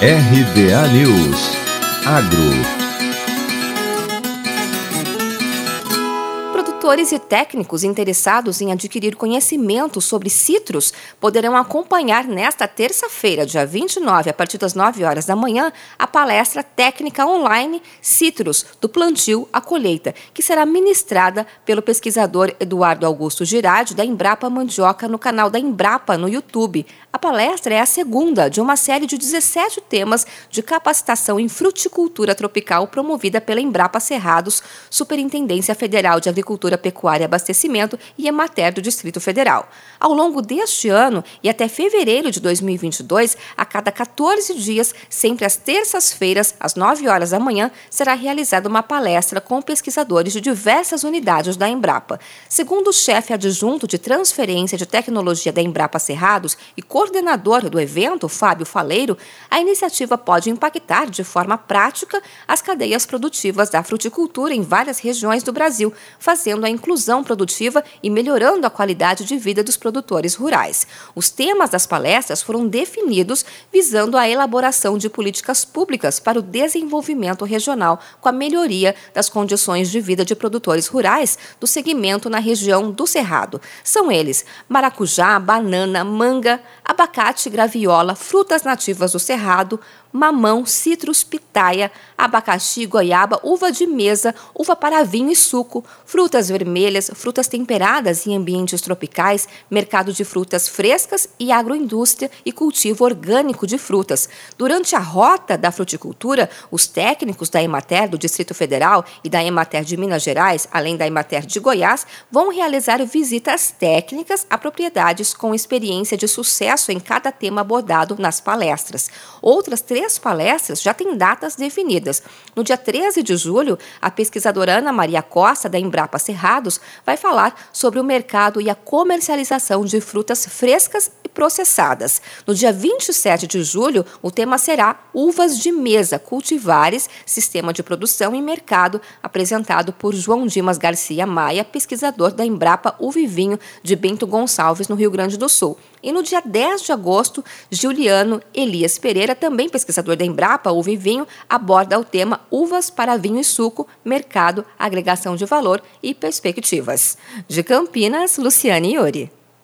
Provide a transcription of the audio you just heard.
RBA News. Agro Produtores e técnicos interessados em adquirir conhecimento sobre citros poderão acompanhar nesta terça-feira, dia 29, a partir das 9 horas da manhã, a palestra técnica online Citros, do plantio à colheita, que será ministrada pelo pesquisador Eduardo Augusto Girardi, da Embrapa Mandioca, no canal da Embrapa no YouTube. A palestra é a segunda de uma série de 17 temas de capacitação em fruticultura tropical promovida pela Embrapa Cerrados, Superintendência Federal de Agricultura Agricultura, Pecuária e Abastecimento e Emater do Distrito Federal. Ao longo deste ano e até fevereiro de 2022, a cada 14 dias, sempre às terças-feiras, às 9 horas da manhã, será realizada uma palestra com pesquisadores de diversas unidades da Embrapa. Segundo o chefe adjunto de transferência de tecnologia da Embrapa Cerrados e coordenador do evento, Fábio Faleiro, a iniciativa pode impactar de forma prática as cadeias produtivas da fruticultura em várias regiões do Brasil, fazendo a inclusão produtiva e melhorando a qualidade de vida dos produtores rurais. Os temas das palestras foram definidos visando a elaboração de políticas públicas para o desenvolvimento regional com a melhoria das condições de vida de produtores rurais do segmento na região do Cerrado. São eles maracujá, banana, manga, abacate, graviola, frutas nativas do Cerrado, mamão, citrus, pitaia, abacaxi, goiaba, uva de mesa, uva para vinho e suco, frutas frutas temperadas em ambientes tropicais, mercado de frutas frescas e agroindústria e cultivo orgânico de frutas. Durante a rota da fruticultura, os técnicos da Emater do Distrito Federal e da Emater de Minas Gerais, além da Emater de Goiás, vão realizar visitas técnicas a propriedades com experiência de sucesso em cada tema abordado nas palestras. Outras três palestras já têm datas definidas. No dia 13 de julho, a pesquisadora Ana Maria Costa, da Embrapa Cerrados, vai falar sobre o mercado e a comercialização de frutas frescas e processadas. No dia 27 de julho, o tema será Uvas de Mesa, Cultivares, Sistema de Produção e Mercado, apresentado por João Dimas Garcia Maia, pesquisador da Embrapa Uvivinho de Bento Gonçalves, no Rio Grande do Sul. E no dia 10 de agosto, Juliano Elias Pereira, também pesquisador da Embrapa Uva e Vinho, aborda o tema Uvas para Vinho e Suco, Mercado, Agregação de Valor e Perspectivas. De Campinas, Luciane Iori.